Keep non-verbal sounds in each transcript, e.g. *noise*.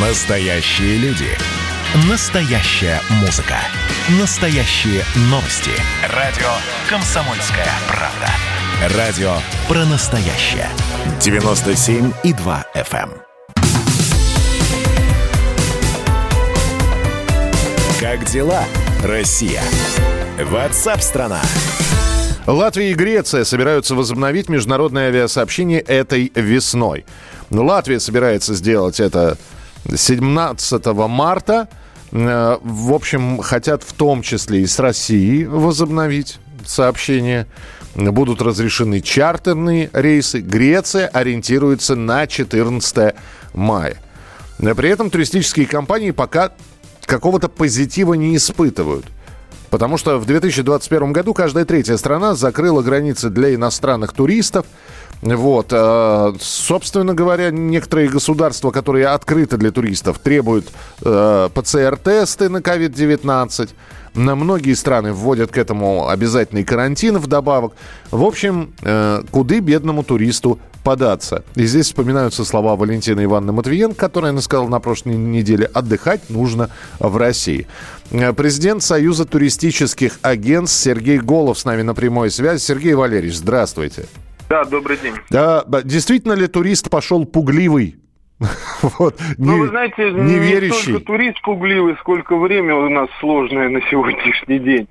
Настоящие люди. Настоящая музыка. Настоящие новости. Радио «Комсомольская правда». Радио про настоящее. 97,2 FM. эм. Как дела, Россия? Ватсап-страна! Латвия и Греция собираются возобновить международное авиасообщение этой весной. Латвия собирается сделать это 17 марта. Э, В общем, хотят в том числе и с Россией возобновить сообщение. Будут разрешены чартерные рейсы. Греция ориентируется на 14 мая. При этом туристические компании пока какого-то позитива не испытывают. Потому что в 2021 году каждая третья страна закрыла границы для иностранных туристов. Вот. э, Собственно говоря, некоторые государства, которые открыты для туристов, требуют э, ПЦР-тесты на COVID-19. На многие страны вводят к этому обязательный карантин вдобавок. В общем, э, куды бедному туристу податься. И здесь вспоминаются слова Валентины Ивановны Матвиенко, которая она сказала на прошлой неделе, отдыхать нужно в России. Президент Союза туристических агентств Сергей Голов с нами на прямой связи. Сергей Валерьевич, здравствуйте. Да, добрый день. Да, действительно ли турист пошел пугливый? *laughs* Вот, Ну, не- вы знаете, не не верящий. столько турист пугливый, сколько время у нас сложное на сегодняшний день.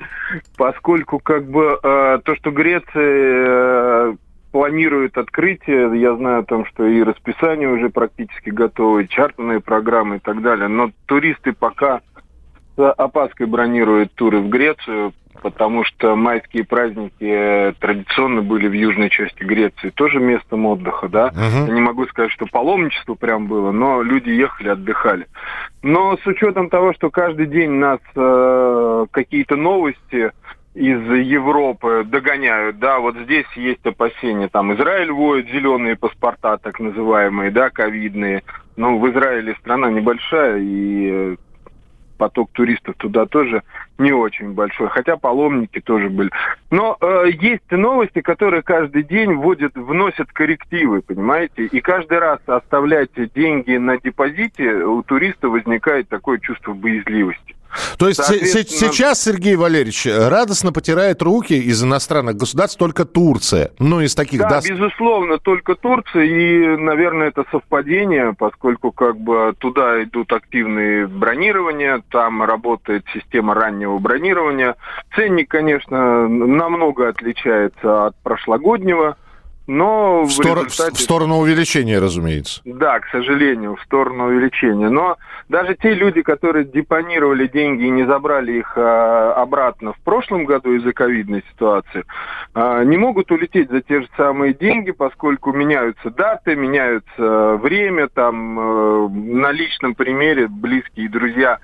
Поскольку как бы э, то, что Греция э, планирует открытие, я знаю там, что и расписание уже практически готово, и чартерные программы и так далее, но туристы пока с опаской бронируют туры в Грецию, потому что майские праздники э, традиционно были в южной части Греции, тоже местом отдыха, да. Мгм. Я не могу сказать, что паломничество прям было, но люди ехали, отдыхали. Но с учетом того, что каждый день нас э, какие-то новости из Европы догоняют, да, вот здесь есть опасения, там Израиль вводит зеленые паспорта, так называемые, да, ковидные. Ну, в Израиле страна небольшая, и э, поток туристов туда тоже не очень большой, хотя паломники тоже были. Но э, есть новости, которые каждый день вводят, вносят коррективы, понимаете? И каждый раз оставлять деньги на депозите у туриста возникает такое чувство боязливости. То есть Соответственно- сейчас Сергей Валерьевич радостно потирает руки из иностранных государств только Турция. Ну, из таких... Да, дос- безусловно, только Турция, и, наверное, это совпадение, поскольку как бы туда идут активные бронирования, там работает система раннего бронирования. Ценник, конечно, намного отличается от прошлогоднего, но в, в, стор- результате... в сторону увеличения, разумеется. Да, к сожалению, в сторону увеличения. Но даже те люди, которые депонировали деньги и не забрали их а, обратно в прошлом году из-за ковидной ситуации, а, не могут улететь за те же самые деньги, поскольку меняются даты, меняются время. Там э, на личном примере близкие друзья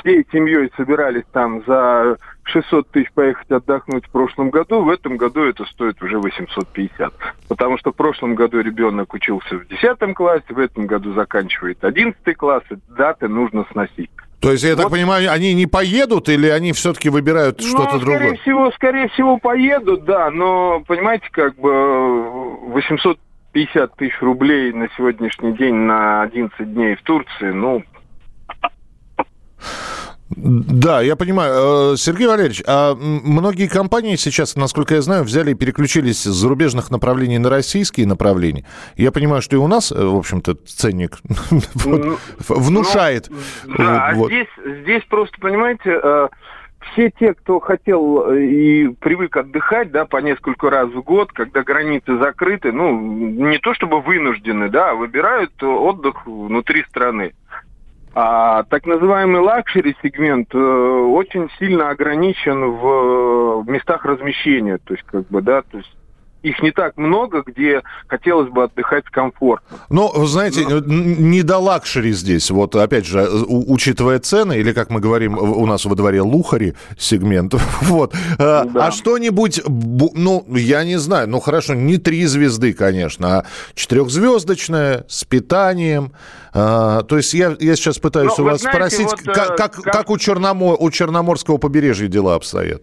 всей семьей собирались там за 600 тысяч поехать отдохнуть в прошлом году, в этом году это стоит уже 850. Потому что в прошлом году ребенок учился в 10 классе, в этом году заканчивает 11 класс, и даты нужно сносить. То есть, я так Вот. понимаю, они не поедут или они все-таки выбирают что-то ну, скорее другое? всего, скорее всего, поедут, да, но, понимаете, как бы э, 850 тысяч рублей на сегодняшний день на 11 дней в Турции, ну, Да, я понимаю. Э, Сергей Валерьевич, а многие компании сейчас, насколько я знаю, взяли и переключились с зарубежных направлений на российские направления. Я понимаю, что и у нас, э, в общем-то, ценник *laughs* Ну, внушает. Ну, да, а Вот. здесь, здесь просто, понимаете, э, все те, кто хотел и привык отдыхать, да, по несколько раз в год, когда границы закрыты, ну, не то чтобы вынуждены, да, а выбирают отдых внутри страны. А так называемый luxury сегмент э, очень сильно ограничен в, э, местах размещения, то есть как бы, да, то есть их не так много, где хотелось бы отдыхать комфортно. Ну, вы знаете, н- не до luxury здесь. Вот, опять же, у- учитывая цены, или, как мы говорим у нас во дворе, лухари сегмент. *laughs* Вот. А, Да. а что-нибудь, бу- ну, я не знаю, ну, хорошо, не три звезды, конечно, а четырехзвездочное, с питанием. А, то есть я, я сейчас пытаюсь Ну, у вас знаете, спросить, вот, э, как, как, как- как у, Черномо- у Черноморского побережья дела обстоят?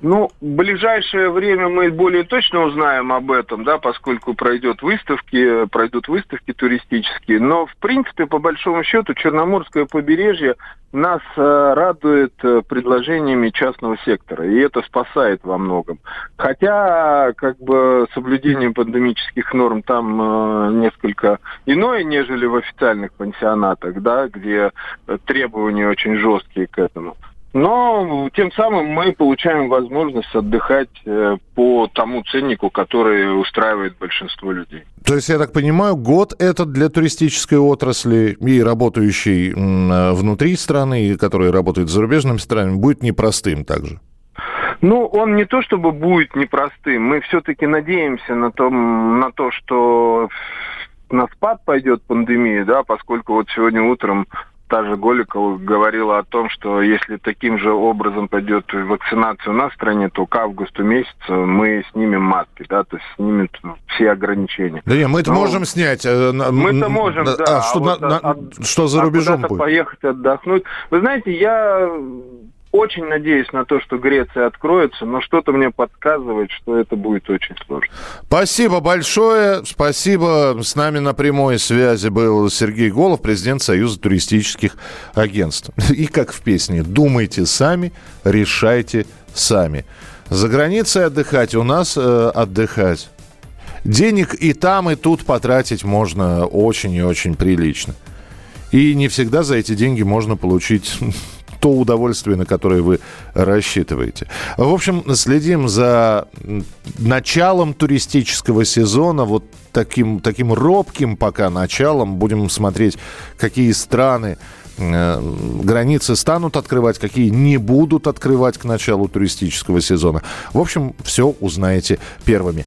Ну, в ближайшее время мы более точно узнаем об этом, да, поскольку пройдет выставки, пройдут выставки туристические. Но, в принципе, по большому счету, Черноморское побережье нас э, радует э, предложениями частного сектора, и это спасает во многом. Хотя, как бы, соблюдение пандемических норм там э, несколько иное, нежели в официальных пансионатах, да, где требования очень жесткие к этому. Но тем самым мы получаем возможность отдыхать э, по тому ценнику, который устраивает большинство людей. То есть, я так понимаю, год этот для туристической отрасли и работающей э, внутри страны, и которые работают с зарубежными странами, будет непростым также? Ну, он не то чтобы будет непростым. Мы все-таки надеемся на, том, на то, что на спад пойдет пандемия, да, поскольку вот сегодня утром та же Голикова говорила о том, что если таким же образом пойдет вакцинация у нас в стране, то к августу месяцу мы снимем маски, да, то есть снимем все ограничения. Да нет, мы это Но... можем снять. Э, мы-то можем, да. А, что, а вот, на, а, что за рубежом а будет? поехать отдохнуть. Вы знаете, я очень надеюсь на то, что Греция откроется, но что-то мне подсказывает, что это будет очень сложно. Спасибо большое. Спасибо. С нами на прямой связи был Сергей Голов, президент Союза туристических агентств. *laughs* И как в песне «Думайте сами, решайте сами». За границей отдыхать, у нас э, отдыхать. Денег и там, и тут потратить можно очень и очень прилично. И не всегда за эти деньги можно получить *laughs* то удовольствие, на которое вы рассчитываете. В общем, следим за началом туристического сезона, вот таким, таким робким пока началом. Будем смотреть, какие страны э, границы станут открывать, какие не будут открывать к началу туристического сезона. В общем, все узнаете первыми.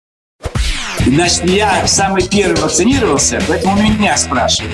Значит, я самый первый вакцинировался, поэтому меня спрашивают.